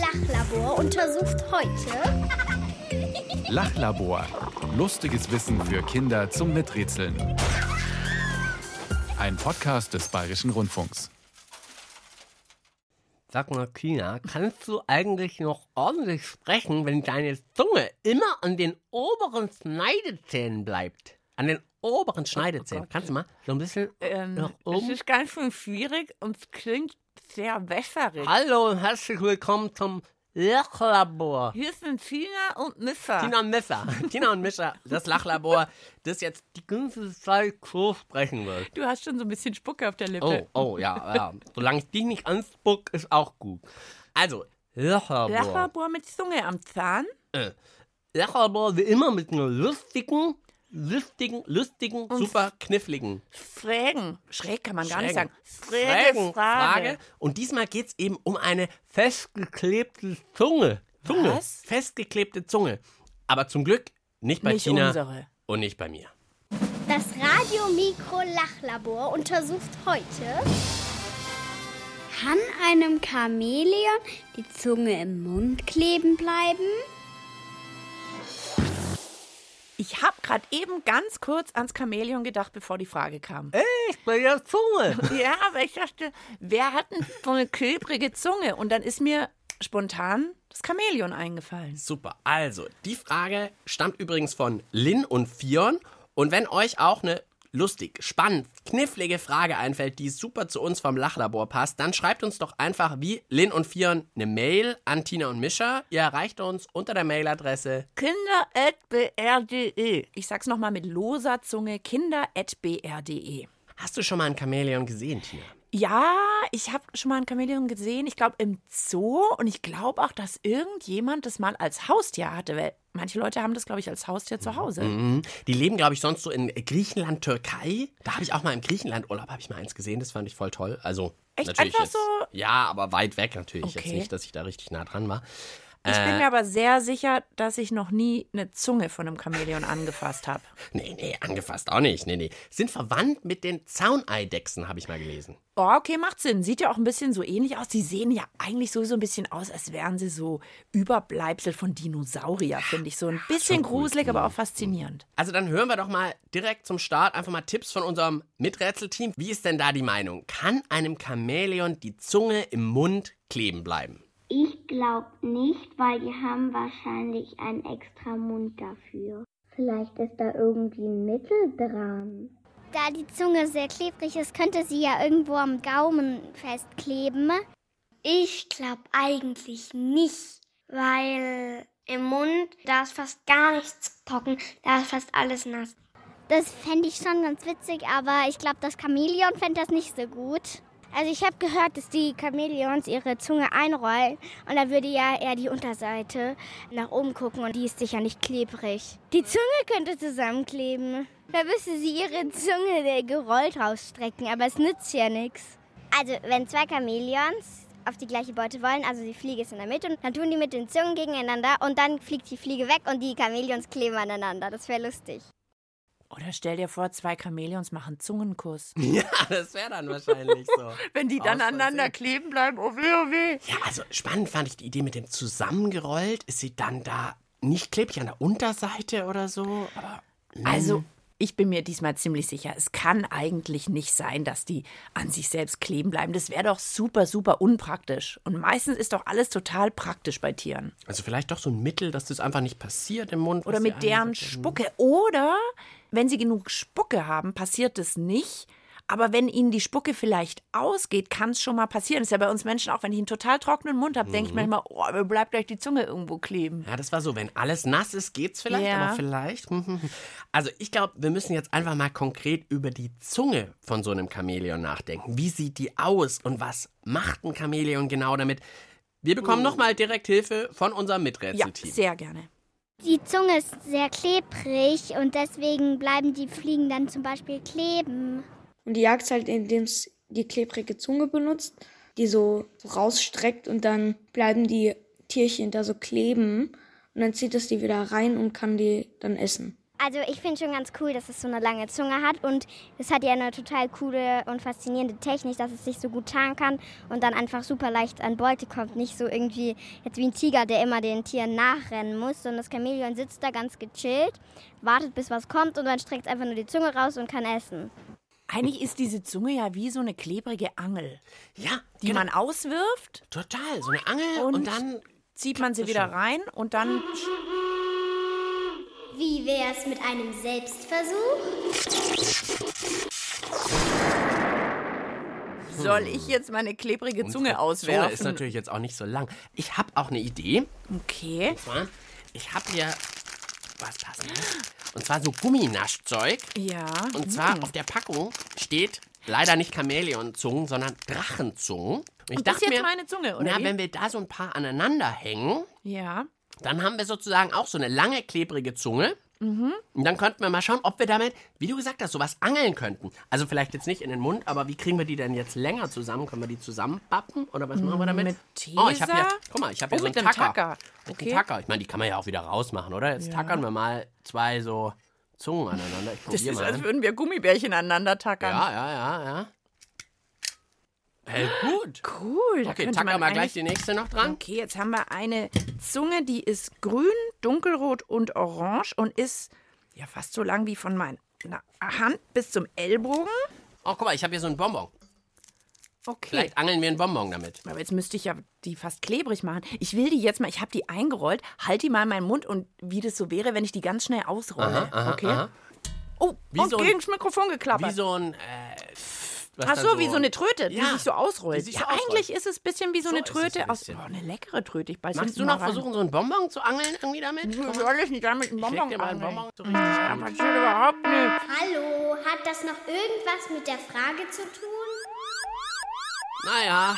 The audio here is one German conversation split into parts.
Lachlabor untersucht heute Lachlabor. Lustiges Wissen für Kinder zum Miträtseln. Ein Podcast des Bayerischen Rundfunks. Sag mal, Tina, kannst du eigentlich noch ordentlich sprechen, wenn deine Zunge immer an den oberen Schneidezähnen bleibt? An den oberen Schneidezähnen. kannst du mal so ein bisschen Ähm, nach es oben? ist ganz schön schwierig und es klingt sehr wässerig. Hallo und herzlich willkommen zum Lachlabor. Hier sind Tina und Misser. Tina und Mischa. Tina und Mischa, das Lachlabor, das jetzt die ganze Zeit so sprechen wird. Du hast schon so ein bisschen Spucke auf der Lippe. Oh, oh, ja, ja. Solange ich dich nicht anspuck, ist auch gut. Also, Lachlabor. Lachlabor mit Zunge am Zahn. Lachlabor wie immer mit einer lustigen, lustigen, lustigen, super kniffligen Schrägen. Schräg kann man gar nicht Schrägen. sagen. Fragen- Frage. Und diesmal geht es eben um eine festgeklebte Zunge. Zunge. Was? Festgeklebte Zunge. Aber zum Glück nicht bei Nicht unsere. und nicht bei mir. Das Radiomikro Lachlabor untersucht heute Kann einem Chamäleon die Zunge im Mund kleben bleiben? Ich habe gerade eben ganz kurz ans Chamäleon gedacht, bevor die Frage kam. Ich bei der Zunge. Ja, aber ich dachte, wer hat denn so eine klebrige Zunge? Und dann ist mir spontan das Chamäleon eingefallen. Super. Also, die Frage stammt übrigens von Lin und Fion. Und wenn euch auch eine lustig, spannend, knifflige Frage einfällt, die super zu uns vom Lachlabor passt, dann schreibt uns doch einfach wie Lin und Fion eine Mail an Tina und Mischa. Ihr erreicht uns unter der Mailadresse Kinder.br.de. Ich sag's nochmal mit loser Zunge: kinder.br.de. Hast du schon mal ein Chamäleon gesehen, Tina? Ja, ich habe schon mal ein Chamäleon gesehen. Ich glaube im Zoo. Und ich glaube auch, dass irgendjemand das mal als Haustier hatte. Weil manche Leute haben das, glaube ich, als Haustier zu Hause. Mhm. Die leben, glaube ich, sonst so in Griechenland, Türkei. Da habe ich auch mal im Griechenland-Urlaub habe ich mal eins gesehen. Das fand ich voll toll. Also Echt? natürlich Einfach jetzt, so? Ja, aber weit weg natürlich. Jetzt Okay. nicht, dass ich da richtig nah dran war. Ich bin Äh. mir aber sehr sicher, dass ich noch nie eine Zunge von einem Chamäleon angefasst habe. Nee, nee, angefasst auch nicht. Nee, nee. Sind verwandt mit den Zauneidechsen, habe ich mal gelesen. Oh, okay, macht Sinn. Sieht ja auch ein bisschen so ähnlich aus. Die sehen ja eigentlich sowieso ein bisschen aus, als wären sie so Überbleibsel von Dinosaurier, finde ich. So ein bisschen cool. gruselig, aber auch faszinierend. Also dann hören wir doch mal direkt zum Start einfach mal Tipps von unserem Miträtselteam. Wie ist denn da die Meinung? Kann einem Chamäleon die Zunge im Mund kleben bleiben? Ich glaube nicht, weil die haben wahrscheinlich einen extra Mund dafür. Vielleicht ist da irgendwie ein Mittel dran. Da die Zunge sehr klebrig ist, könnte sie ja irgendwo am Gaumen festkleben. Ich glaube eigentlich nicht, weil im Mund, da ist fast gar nichts trocken, da ist fast alles nass. Das fände ich schon ganz witzig, aber ich glaube, das Chamäleon fände das nicht so gut. Also ich habe gehört, dass die Chamäleons ihre Zunge einrollen und da würde ja eher die Unterseite nach oben gucken und die ist sicher nicht klebrig. Die Zunge könnte zusammenkleben. Da müsste sie ihre Zunge gerollt rausstrecken, aber es nützt ja nichts. Also wenn zwei Chamäleons auf die gleiche Beute wollen, also die Fliege ist in der Mitte, und dann tun die mit den Zungen gegeneinander und dann fliegt die Fliege weg und die Chamäleons kleben aneinander. Das wäre lustig. Oder stell dir vor, zwei Chamäleons machen Zungenkuss. Ja, das wäre dann wahrscheinlich so. Wenn die dann Aus aneinander kleben bleiben, oh weh, oh weh. Ja, also spannend fand ich die Idee mit dem zusammengerollt. Ist sie dann da nicht klebrig an der Unterseite oder so? Aber Also, ich bin mir diesmal ziemlich sicher, es kann eigentlich nicht sein, dass die an sich selbst kleben bleiben. Das wäre doch super, super unpraktisch. Und meistens ist doch alles total praktisch bei Tieren. also vielleicht doch so ein Mittel, dass das einfach nicht passiert im Mund. Oder mit deren. Spucke. Oder wenn sie genug Spucke haben, passiert es nicht. Aber wenn ihnen die Spucke vielleicht ausgeht, kann es schon mal passieren. Das ist ja bei uns Menschen auch, wenn ich einen total trockenen Mund habe, denke ich manchmal, oh, mir bleibt gleich die Zunge irgendwo kleben. Ja, das war so, wenn alles nass ist, geht's vielleicht, Ja. aber vielleicht. hm, Also ich glaube, wir müssen jetzt einfach mal konkret über die Zunge von so einem Chamäleon nachdenken. Wie sieht die aus und was macht ein Chamäleon genau damit? Wir bekommen nochmal direkt Hilfe von unserem Ja, Miträtselteam. sehr gerne. Die Zunge ist sehr klebrig und deswegen bleiben die Fliegen dann zum Beispiel kleben. Und die jagt halt, indem es die klebrige Zunge benutzt, die so rausstreckt und dann bleiben die Tierchen da so kleben und dann zieht es die wieder rein und kann die dann essen. Also ich finde schon ganz cool, dass es so eine lange Zunge hat und es hat ja eine total coole und faszinierende Technik, dass es sich so gut tarnen kann und dann einfach super leicht an Beute kommt. Nicht so irgendwie jetzt wie ein Tiger, der immer den Tieren nachrennen muss, sondern das Chamäleon sitzt da ganz gechillt, wartet bis was kommt und dann streckt es einfach nur die Zunge raus und kann essen. Eigentlich ist diese Zunge ja wie so eine klebrige Angel, Ja, die genau. man auswirft, Total, so eine Angel und, Und- dann. zieht man sie wieder rein und dann Wie wär's mit einem Selbstversuch? soll ich jetzt meine klebrige Zunge Unsere auswerfen. Zunge ist natürlich jetzt auch nicht so lang. Ich habe auch eine Idee. okay. Und zwar, ich habe hier was passendes. Und zwar so Gumminaschzeug. Ja. Und zwar auf der Packung steht leider nicht Chamäleonzungen, sondern Drachenzungen. Und ich Und das ist dachte jetzt mir, meine Zunge, oder na, wie? wenn wir da so ein paar aneinander hängen, Ja. Dann haben wir sozusagen auch so eine lange, klebrige Zunge. Mhm. Und dann könnten wir mal schauen, ob wir damit, wie du gesagt hast, sowas angeln könnten. Also vielleicht jetzt nicht in den Mund, aber wie kriegen wir die denn jetzt länger zusammen? Können wir die zusammenpappen? Oder was machen wir damit? Mit Oh, ich habe hier, guck mal, ich habe Oh, hier so einen mit Tacker. Tacker. Mit Okay. einem Tacker. Ich meine, die kann man ja auch wieder rausmachen, oder? Jetzt tackern wir mal zwei so Zungen aneinander. Das ist, mal. als würden wir Gummibärchen aneinander tackern. ja, ja, ja, ja. Hält gut. Cool. Da Okay, man wir gleich die nächste noch dran. Okay, jetzt haben wir eine Zunge, die ist grün, dunkelrot und orange und ist ja fast so lang wie von meiner Hand bis zum Ellbogen. Oh, guck mal, ich habe hier so einen Bonbon. Okay. Vielleicht angeln wir einen Bonbon damit. Aber jetzt müsste ich ja die fast klebrig machen. Ich will die jetzt mal, ich habe die eingerollt, halt die mal in meinen Mund und wie das so wäre, wenn ich die ganz schnell ausrolle. Aha, aha, okay. aha. Oh, Wie und so ein- gegen das Mikrofon geklappert. Wie so ein. Äh, Ach dann so, wie so eine Tröte, die Ja, sich so ausrollt. sich ja, so ausrollt. eigentlich ist es ein bisschen wie so, So eine Tröte ein aus. Oh, eine leckere Tröte. Ich beiß Magst du noch rein. versuchen, so einen Bonbon zu angeln irgendwie damit? Mal, Soll ich nicht damit einen Bonbon dir mal einen angeln? Bonbon so richtig Das an. passiert überhaupt nicht. Hallo, hat das noch irgendwas mit der Frage zu tun? Naja,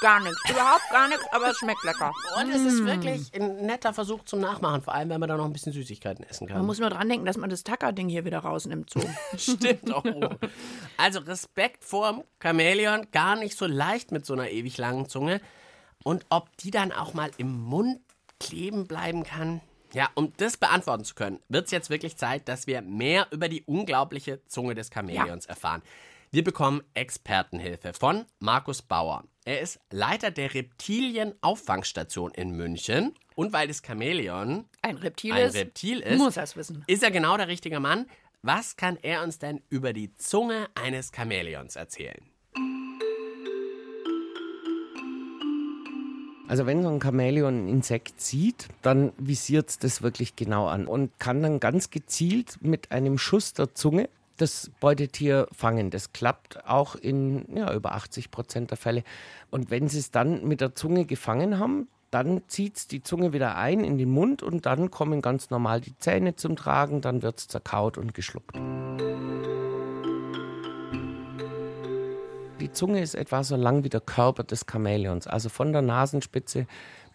Gar nichts. Überhaupt gar nichts, aber es schmeckt lecker. und es ist wirklich ein netter Versuch zum Nachmachen, vor allem wenn man da noch ein bisschen Süßigkeiten essen kann. Man muss nur dran denken, dass man das Tacker-Ding hier wieder rausnimmt. So. Stimmt auch. Also Respekt vorm Chamäleon, gar nicht so leicht mit so einer ewig langen Zunge. Und ob die dann auch mal im Mund kleben bleiben kann? Ja, um das beantworten zu können, wird es jetzt wirklich Zeit, dass wir mehr über die unglaubliche Zunge des Chamäleons erfahren. Wir bekommen Expertenhilfe von Markus Bauer. Er ist Leiter der Reptilien-Auffangstation in München. Und weil das Chamäleon Ein Reptil ein ist. Reptil ist, Muss er es wissen. ist er genau der richtige Mann. Was kann er uns denn über die Zunge eines Chamäleons erzählen? Also wenn so ein Chamäleon ein Insekt sieht, dann visiert es das wirklich genau an und kann dann ganz gezielt mit einem Schuss der Zunge das Beutetier fangen. Das klappt auch in ja, über 80 Prozent der Fälle. Und wenn sie es dann mit der Zunge gefangen haben, dann zieht es die Zunge wieder ein in den Mund und dann kommen ganz normal die Zähne zum Tragen, dann wird es zerkaut und geschluckt. Die Zunge ist etwa so lang wie der Körper des Chamäleons, also von der Nasenspitze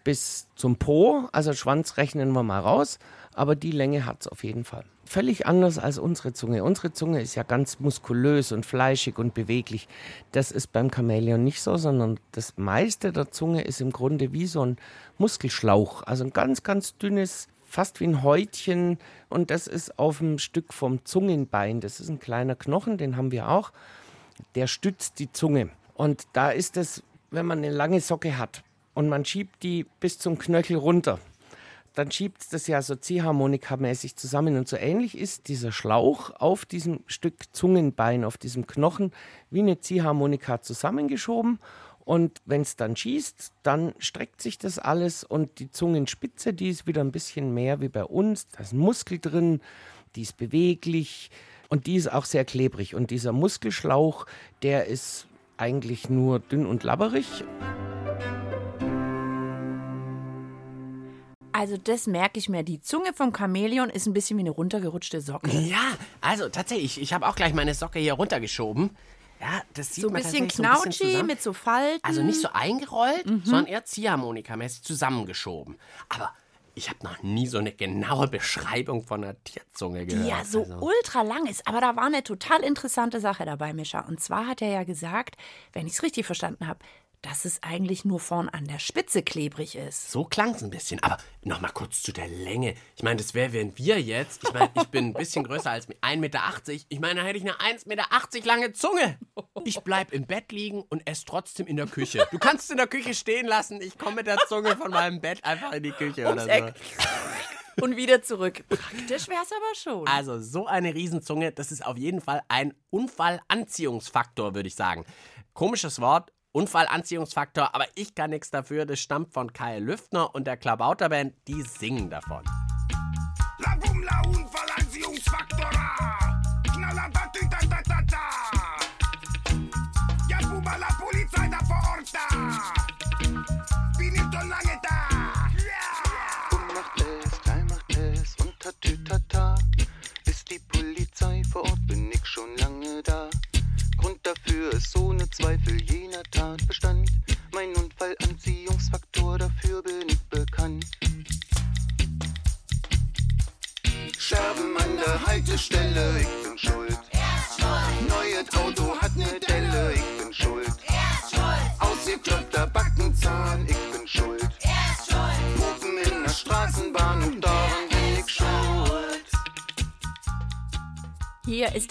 bis zum Po. Also Schwanz rechnen wir mal raus, aber die Länge hat es auf jeden Fall. Völlig anders als unsere Zunge. Unsere Zunge ist ja ganz muskulös und fleischig und beweglich. Das ist beim Chamäleon nicht so, sondern das meiste der Zunge ist im Grunde wie so ein Muskelschlauch. Also ein ganz, ganz dünnes, fast wie ein Häutchen. Und das ist auf einem Stück vom Zungenbein. Das ist ein kleiner Knochen, den haben wir auch der stützt die Zunge. Und da ist es, wenn man eine lange Socke hat und man schiebt die bis zum Knöchel runter, dann schiebt es das ja so Ziehharmonika-mäßig zusammen. Und so ähnlich ist dieser Schlauch auf diesem Stück Zungenbein, auf diesem Knochen, wie eine Ziehharmonika zusammengeschoben. Und wenn es dann schießt, dann streckt sich das alles und die Zungenspitze, die ist wieder ein bisschen mehr wie bei uns. Da ist ein Muskel drin, die ist beweglich und die ist auch sehr klebrig. Und dieser Muskelschlauch, der ist eigentlich nur dünn und labberig. Also das merke ich mir. Die Zunge vom Chamäleon ist ein bisschen wie eine runtergerutschte Socke. Ja, also tatsächlich, ich habe auch gleich meine Socke hier runtergeschoben. Ja, das sieht So ein man bisschen tatsächlich so ein bisschen knautschig mit so Falten. Also nicht so eingerollt, Mhm. sondern eher Ziehharmonika-mäßig zusammengeschoben. Aber ich habe noch nie so eine genaue Beschreibung von einer Tierzunge gehört. die ja so Also, ultra lang ist. Aber da war eine total interessante Sache dabei, Mischa. Und zwar hat er ja gesagt, wenn ich es richtig verstanden habe, dass es eigentlich nur vorn an der Spitze klebrig ist. So klang es ein bisschen. Aber noch mal kurz zu der Länge. Ich meine, das wäre, wenn wir jetzt, ich meine, ich bin ein bisschen größer als 1,80 Meter. Ich meine, da hätte ich eine 1,80 Meter lange Zunge. Ich bleib im Bett liegen und esse trotzdem in der Küche. Du kannst es in der Küche stehen lassen. Ich komme mit der Zunge von meinem Bett einfach in die Küche Ums oder Eck. so. Und wieder zurück. Praktisch wäre es aber schon. Also so eine Riesenzunge, das ist auf jeden Fall ein Unfallanziehungsfaktor, würde ich sagen. Komisches Wort, Unfallanziehungsfaktor, aber ich kann nichts dafür. Das stammt von Kai Lüftner und der Klabauterband, die singen davon.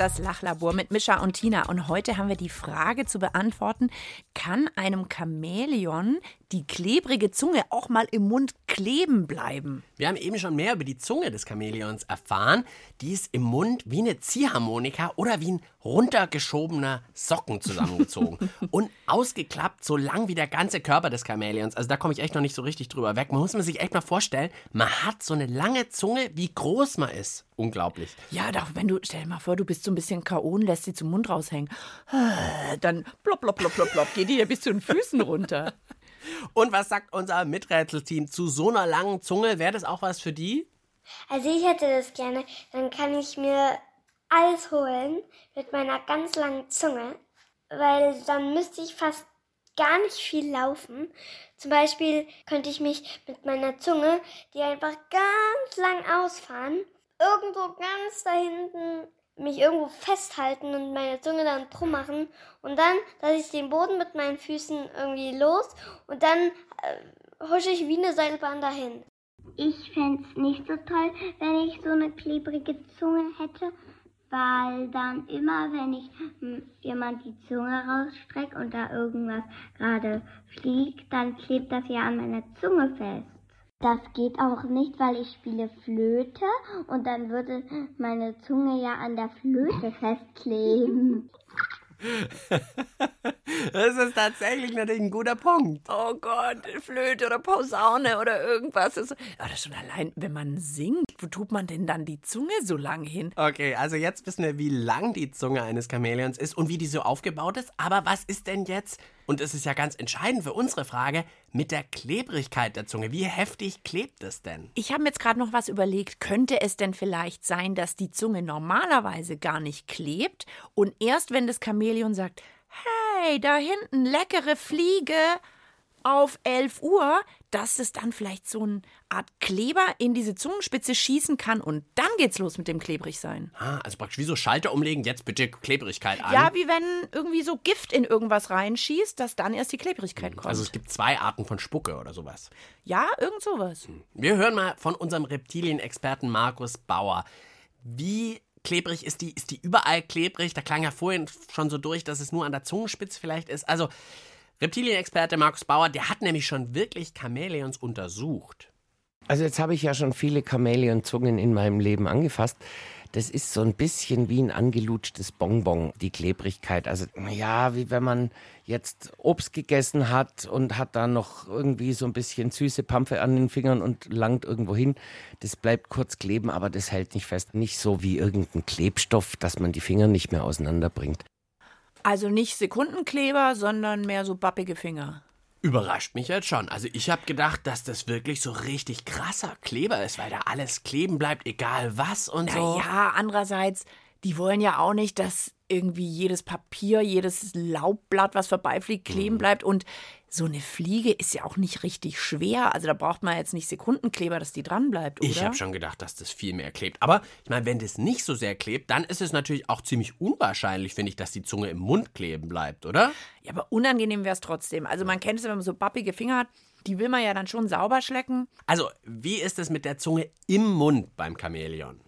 Das Lachlabor mit Mischa und Tina. Und heute haben wir die Frage zu beantworten, kann einem Chamäleon die klebrige Zunge auch mal im Mund kleben bleiben? Wir haben eben schon mehr über die Zunge des Chamäleons erfahren. Die ist im Mund wie eine Ziehharmonika oder wie ein runtergeschobener Socken zusammengezogen und ausgeklappt, so lang wie der ganze Körper des Chamäleons. Also da komme ich echt noch nicht so richtig drüber weg. Man muss man sich echt mal vorstellen, man hat so eine lange Zunge, wie groß man ist. Unglaublich. Ja, doch, wenn du, stell dir mal vor, du bist so ein bisschen K.O. und lässt sie zum Mund raushängen. Dann plopp, plopp, plopp, plopp, plopp, geht die ja bis zu den Füßen runter. Und was sagt unser Miträtselteam zu so einer langen Zunge? Wäre das auch was für die? Also ich hätte das gerne. Dann kann ich mir Eis holen mit meiner ganz langen Zunge, weil dann müsste ich fast gar nicht viel laufen. Zum Beispiel könnte ich mich mit meiner Zunge, die einfach ganz lang ausfahren, irgendwo ganz da hinten mich irgendwo festhalten und meine Zunge dann drum machen und dann, dass ich den Boden mit meinen Füßen irgendwie los und dann äh, husche ich wie eine Seilbahn dahin. Ich fände es nicht so toll, wenn ich so eine klebrige Zunge hätte, weil dann immer, wenn ich hm, jemand die Zunge rausstreckt und da irgendwas gerade fliegt, dann klebt das ja an meiner Zunge fest. Das geht auch nicht, weil ich spiele Flöte und dann würde meine Zunge ja an der Flöte festkleben. Das ist tatsächlich natürlich ein guter Punkt. Oh Gott, Flöte oder Posaune oder irgendwas. Das schon allein, wenn man singt, wo tut man denn dann die Zunge so lang hin? Okay, also jetzt wissen wir, wie lang die Zunge eines Chamäleons ist und wie die so aufgebaut ist. Aber was ist denn jetzt, und es ist ja ganz entscheidend für unsere Frage, mit der Klebrigkeit der Zunge? Wie heftig klebt es denn? Ich habe mir jetzt gerade noch was überlegt. Könnte es denn vielleicht sein, dass die Zunge normalerweise gar nicht klebt und erst wenn das Chamäleon sagt, hey, da hinten leckere Fliege auf 11 Uhr, dass es dann vielleicht so eine Art Kleber in diese Zungenspitze schießen kann und dann geht's los mit dem Klebrigsein. Ah, also praktisch wie so Schalter umlegen, jetzt bitte Klebrigkeit an. Ja, wie wenn irgendwie so Gift in irgendwas reinschießt, dass dann erst die Klebrigkeit kommt. Also es gibt zwei Arten von Spucke oder sowas. ja, irgend sowas. Wir hören mal von unserem Reptilienexperten Markus Bauer. Wie klebrig ist die? Ist die überall klebrig? Da klang ja vorhin schon so durch, dass es nur an der Zungenspitze vielleicht ist. Also Reptilienexperte Markus Bauer, der hat nämlich schon wirklich Chamäleons untersucht. Also jetzt habe ich ja schon viele Chamäleonzungen in meinem Leben angefasst. Das ist so ein bisschen wie ein angelutschtes Bonbon, die Klebrigkeit. Also ja, wie wenn man jetzt Obst gegessen hat und hat da noch irgendwie so ein bisschen süße Pampfe an den Fingern und langt irgendwo hin. Das bleibt kurz kleben, aber das hält nicht fest. Nicht so wie irgendein Klebstoff, dass man die Finger nicht mehr auseinanderbringt. Also nicht Sekundenkleber, sondern mehr so bappige Finger. Überrascht mich jetzt schon. Also ich habe gedacht, dass das wirklich so richtig krasser Kleber ist, weil da alles kleben bleibt, egal was und so. Naja, andererseits, die wollen ja auch nicht, dass irgendwie jedes Papier, jedes Laubblatt, was vorbeifliegt, kleben bleibt. Und so eine Fliege ist ja auch nicht richtig schwer. Also da braucht man jetzt nicht Sekundenkleber, dass die dran bleibt, oder? Ich habe schon gedacht, dass das viel mehr klebt. Aber ich meine, wenn das nicht so sehr klebt, dann ist es natürlich auch ziemlich unwahrscheinlich, finde ich, dass die Zunge im Mund kleben bleibt, oder? Ja, aber unangenehm wäre es trotzdem. Also man kennt es, wenn man so bappige Finger hat, die will man ja dann schon sauber schlecken. Also, wie ist es mit der Zunge im Mund beim Chamäleon?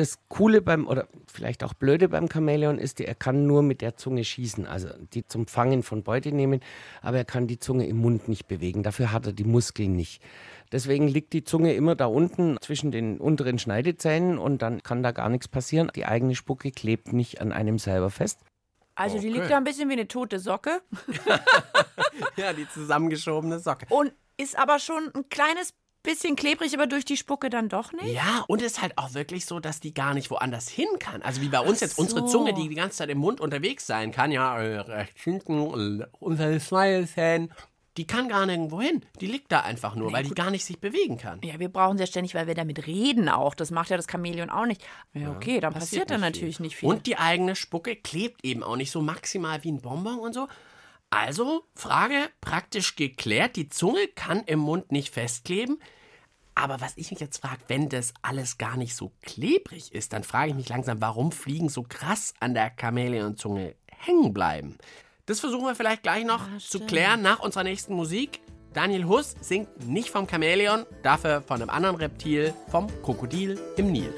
Das Coole beim, oder vielleicht auch Blöde beim Chamäleon ist, er kann nur mit der Zunge schießen, also die zum Fangen von Beute nehmen, aber er kann die Zunge im Mund nicht bewegen. Dafür hat er die Muskeln nicht. Deswegen liegt die Zunge immer da unten zwischen den unteren Schneidezähnen und dann kann da gar nichts passieren. Die eigene Spucke klebt nicht an einem selber fest. Also die Okay. liegt da ein bisschen wie eine tote Socke Ja, die zusammengeschobene Socke. und ist aber schon ein kleines bisschen klebrig, aber durch die Spucke dann doch nicht. Ja, und es ist halt auch wirklich so, dass die gar nicht woanders hin kann. Also wie bei uns jetzt unsere. Zunge, die die ganze Zeit im Mund unterwegs sein kann, ja, äh, rechts hinten, äh, den Schneidezähnen, die kann gar nirgendwo hin. Die liegt da einfach nur, weil die gar nicht sich bewegen kann. Ja, wir brauchen sie ja ständig, weil wir damit reden auch. Das macht ja das Chamäleon auch nicht. Ja, okay, dann passiert, dann nicht natürlich nicht viel. Und die eigene Spucke klebt eben auch nicht so maximal wie ein Bonbon und so. Also, Frage praktisch geklärt. Die Zunge kann im Mund nicht festkleben. Aber was ich mich jetzt frage, wenn das alles gar nicht so klebrig ist, dann frage ich mich langsam, warum Fliegen so krass an der Chamäleonzunge hängen bleiben. Das versuchen wir vielleicht gleich noch zu klären nach unserer nächsten Musik. Daniel Huss singt nicht vom Chamäleon, dafür von einem anderen Reptil, vom Krokodil im Nil.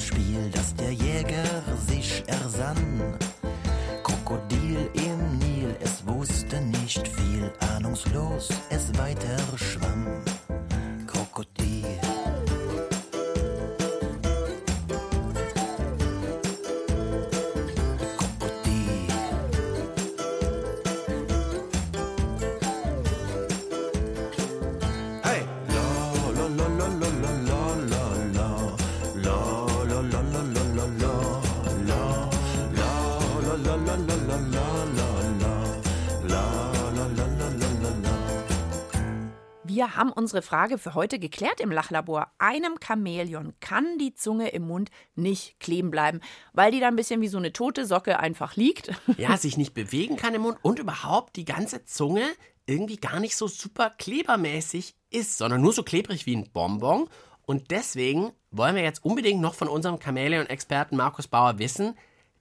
Spiel, dass der haben unsere Frage für heute geklärt im Lachlabor. Einem Chamäleon kann die Zunge im Mund nicht kleben bleiben, weil die da ein bisschen wie so eine tote Socke einfach liegt. Ja, sich nicht bewegen kann im Mund und überhaupt die ganze Zunge irgendwie gar nicht so super klebermäßig ist, sondern nur so klebrig wie ein Bonbon. Und deswegen wollen wir jetzt unbedingt noch von unserem Chamäleon-Experten Markus Bauer wissen,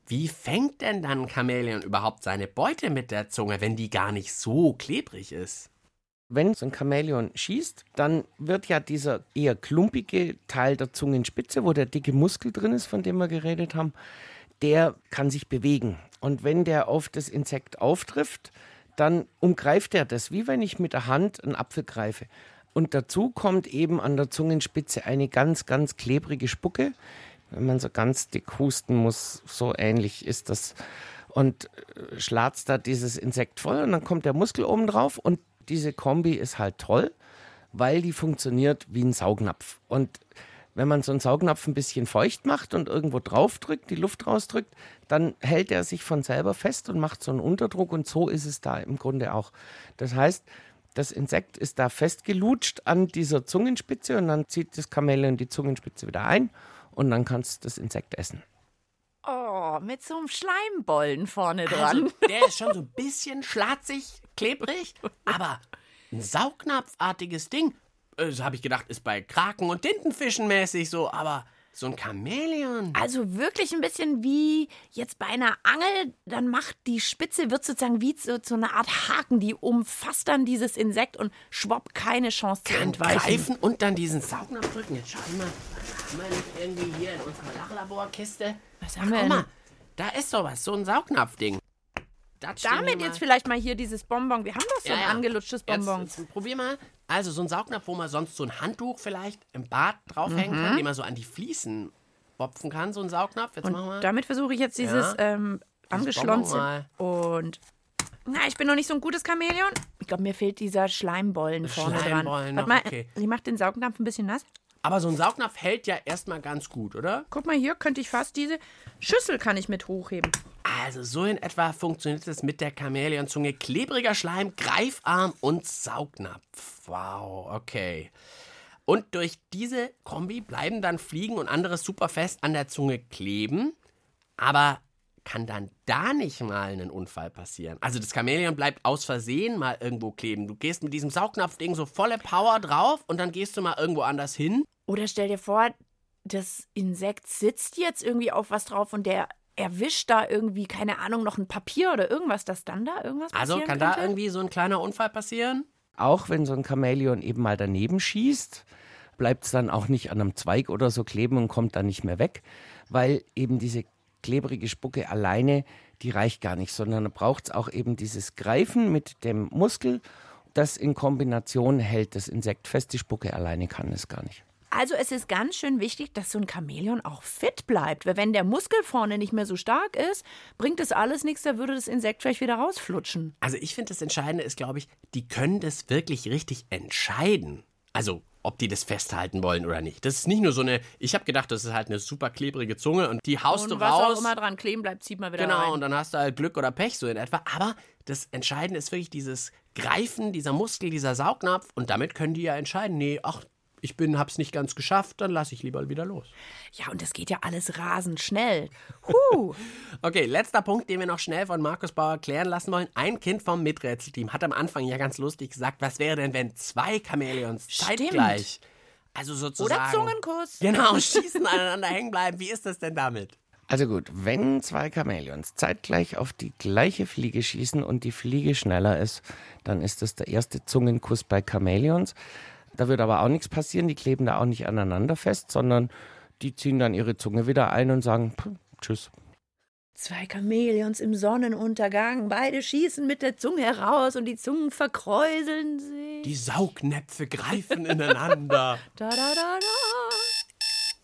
wie fängt denn dann ein Chamäleon überhaupt seine Beute mit der Zunge, wenn die gar nicht so klebrig ist? Wenn so ein Chamäleon schießt, dann wird ja dieser eher klumpige Teil der Zungenspitze, wo der dicke Muskel drin ist, von dem wir geredet haben, der kann sich bewegen. Und wenn der auf das Insekt auftrifft, dann umgreift er das, wie wenn ich mit der Hand einen Apfel greife. Und dazu kommt eben an der Zungenspitze eine ganz, ganz klebrige Spucke. Wenn man so ganz dick husten muss, so ähnlich ist das. Und äh, schlatzt da dieses Insekt voll und dann kommt der Muskel oben drauf und diese Kombi ist halt toll, weil die funktioniert wie ein Saugnapf. Und wenn man so einen Saugnapf ein bisschen feucht macht und irgendwo drauf drückt, die Luft rausdrückt, dann hält er sich von selber fest und macht so einen Unterdruck und so ist es da im Grunde auch. Das heißt, das Insekt ist da festgelutscht an dieser Zungenspitze und dann zieht das Chamäleon die Zungenspitze wieder ein und dann kannst du das Insekt essen. Oh, mit so einem Schleimbollen vorne dran. Also, der ist schon so ein bisschen schlatzig, klebrig, aber ein Saugnapfartiges Ding. äh, So habe ich gedacht, ist bei Kraken und Tintenfischen mäßig so, aber so ein Chamäleon. Also wirklich ein bisschen wie jetzt bei einer Angel, dann macht die Spitze, wird sozusagen wie so, so eine Art Haken, die umfasst dann dieses Insekt und schwapp keine Chance zu entweichen. greifen und dann diesen Saugnapf drücken. Jetzt schau mal, haben wir nicht irgendwie hier in unserer Lachlaborkiste? Was Ach, haben wir guck denn? mal, da ist sowas, so ein Saugnapfding. Wir Damit jetzt vielleicht mal hier dieses Bonbon. Wir haben doch so Ja, ein ja. angelutschtes Bonbon. Jetzt, jetzt probier mal. Also so ein Saugnapf, wo man sonst so ein Handtuch vielleicht im Bad draufhängen Mhm. kann, den man so an die Fliesen rausbopfen kann, so ein Saugnapf. Jetzt machen wir. Und damit versuche ich jetzt dieses Ja. ähm, angeschlonzen. Und na, ich bin noch nicht so ein gutes Chamäleon. Ich glaube, mir fehlt dieser Schleimbollen vorne dran. Schleimbollen Warte noch, mal, okay. ich mache den Saugnapf ein bisschen nass. Aber so ein Saugnapf hält ja erstmal ganz gut, oder? Guck mal, hier könnte ich fast diese Schüssel kann ich mit hochheben. Also so in etwa funktioniert es mit der Chamäleonzunge. Klebriger Schleim, Greifarm und Saugnapf. Wow, okay. Und durch diese Kombi bleiben dann Fliegen und anderes super fest an der Zunge kleben. Aber kann dann da nicht mal ein Unfall passieren? Also das Chamäleon bleibt aus Versehen mal irgendwo kleben. Du gehst mit diesem Saugnapfding so volle Power drauf und dann gehst du mal irgendwo anders hin. Oder stell dir vor, das Insekt sitzt jetzt irgendwie auf was drauf und der erwischt da irgendwie, keine Ahnung, noch ein Papier oder irgendwas, dass dann da irgendwas Also passieren kann könnte? da irgendwie so ein kleiner Unfall passieren? Auch wenn so ein Chamäleon eben mal daneben schießt, bleibt es dann auch nicht an einem Zweig oder so kleben und kommt dann nicht mehr weg, weil eben diese klebrige Spucke alleine, die reicht gar nicht, sondern da braucht es auch eben dieses Greifen mit dem Muskel, das in Kombination hält das Insekt fest. Die Spucke alleine kann es gar nicht. Also es ist ganz schön wichtig, dass so ein Chamäleon auch fit bleibt. Weil wenn der Muskel vorne nicht mehr so stark ist, bringt das alles nichts, da würde das Insekt vielleicht wieder rausflutschen. Also ich finde, das Entscheidende ist, glaube ich, die können das wirklich richtig entscheiden. Also ob die das festhalten wollen oder nicht. Das ist nicht nur so eine, ich habe gedacht, das ist halt eine super klebrige Zunge und die haust und du was raus. auch immer dran kleben bleibt, zieht man wieder Genau, rein. und dann hast du halt Glück oder Pech so in etwa. Aber das Entscheidende ist wirklich dieses Greifen, dieser Muskel, dieser Saugnapf. Und damit können die ja entscheiden, nee, ach, ich bin, hab's nicht ganz geschafft, dann lasse ich lieber wieder los. Ja, und das geht ja alles rasend schnell. Huh. Okay, letzter Punkt, den wir noch schnell von Markus Bauer klären lassen wollen. Ein Kind vom Miträtselteam hat am Anfang ja ganz lustig gesagt, was wäre denn, wenn zwei Chamäleons Stimmt. zeitgleich, also sozusagen... Oder Zungenkuss. Genau, schießen, aneinander hängen bleiben. Wie ist das denn damit? Also gut, wenn zwei Chamäleons zeitgleich auf die gleiche Fliege schießen und die Fliege schneller ist, dann ist das der erste Zungenkuss bei Chamäleons. Da wird aber auch nichts passieren, die kleben da auch nicht aneinander fest, sondern die ziehen dann ihre Zunge wieder ein und sagen "Puh, Tschüss. Zwei Chamäleons im Sonnenuntergang, beide schießen mit der Zunge heraus und die Zungen verkräuseln sich. Die Saugnäpfe greifen ineinander. Da, da, da, da.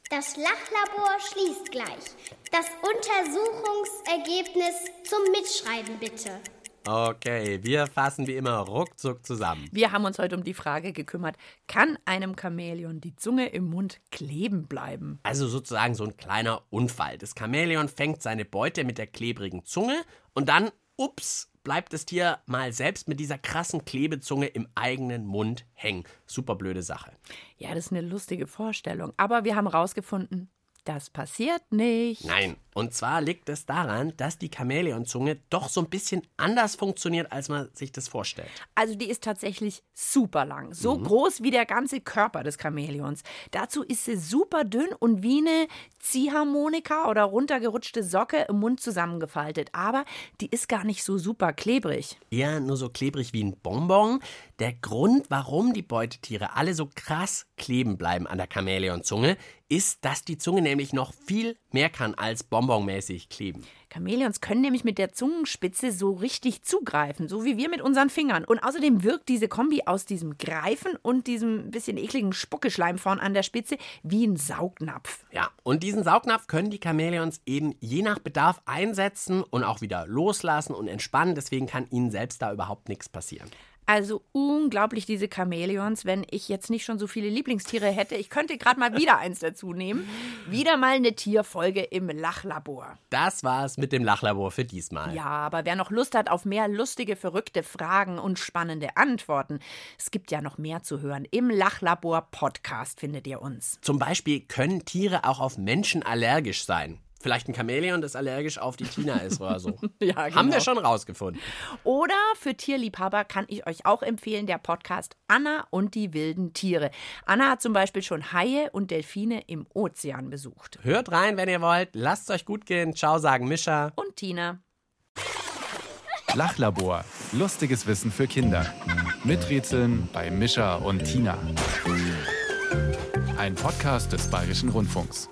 Das Lachlabor schließt gleich. Das Untersuchungsergebnis zum Mitschreiben bitte. Okay, wir fassen wie immer ruckzuck zusammen. Wir haben uns heute um die Frage gekümmert, kann einem Chamäleon die Zunge im Mund kleben bleiben? Also sozusagen so ein kleiner Unfall. Das Chamäleon fängt seine Beute mit der klebrigen Zunge und dann, ups, bleibt das Tier mal selbst mit dieser krassen Klebezunge im eigenen Mund hängen. Super blöde Sache. Ja, das ist eine lustige Vorstellung. Aber wir haben rausgefunden, das passiert nicht. Nein, und zwar liegt es daran, dass die Chamäleonzunge doch so ein bisschen anders funktioniert, als man sich das vorstellt. Also die ist tatsächlich super lang. So groß wie der ganze Körper des Chamäleons. Dazu ist sie super dünn und wie eine Ziehharmonika oder runtergerutschte Socke im Mund zusammengefaltet. Aber die ist gar nicht so super klebrig. Eher nur so klebrig wie ein Bonbon. Der Grund, warum die Beutetiere alle so krass kleben bleiben an der Chamäleonzunge, ist, dass die Zunge nämlich noch viel mehr kann als bonbonmäßig kleben. Chamäleons können nämlich mit der Zungenspitze so richtig zugreifen, so wie wir mit unseren Fingern. Und außerdem wirkt diese Kombi aus diesem Greifen und diesem bisschen ekligen Spuckeschleim vorn an der Spitze wie ein Saugnapf. Ja, und diesen Saugnapf können die Chamäleons eben je nach Bedarf einsetzen und auch wieder loslassen und entspannen. Deswegen kann ihnen selbst da überhaupt nichts passieren. Also unglaublich diese Chamäleons, wenn ich jetzt nicht schon so viele Lieblingstiere hätte. Ich könnte gerade mal wieder eins dazu nehmen. Wieder mal eine Tierfolge im Lachlabor. Das war's mit dem Lachlabor für diesmal. Ja, aber wer noch Lust hat auf mehr lustige, verrückte Fragen und spannende Antworten, es gibt ja noch mehr zu hören. Im Lachlabor Podcast findet ihr uns. Zum Beispiel können Tiere auch auf Menschen allergisch sein. Vielleicht ein Chamäleon, das allergisch auf die Tina ist oder so. Ja, Haben wir schon rausgefunden. Oder für Tierliebhaber kann ich euch auch empfehlen, der Podcast Anna und die wilden Tiere. Anna hat zum Beispiel schon Haie und Delfine im Ozean besucht. Hört rein, wenn ihr wollt. Lasst es euch gut gehen. Ciao, sagen Mischa. Und Tina. Lachlabor. Lustiges Wissen für Kinder. Miträtseln bei Mischa und Tina. Ein Podcast des Bayerischen Rundfunks.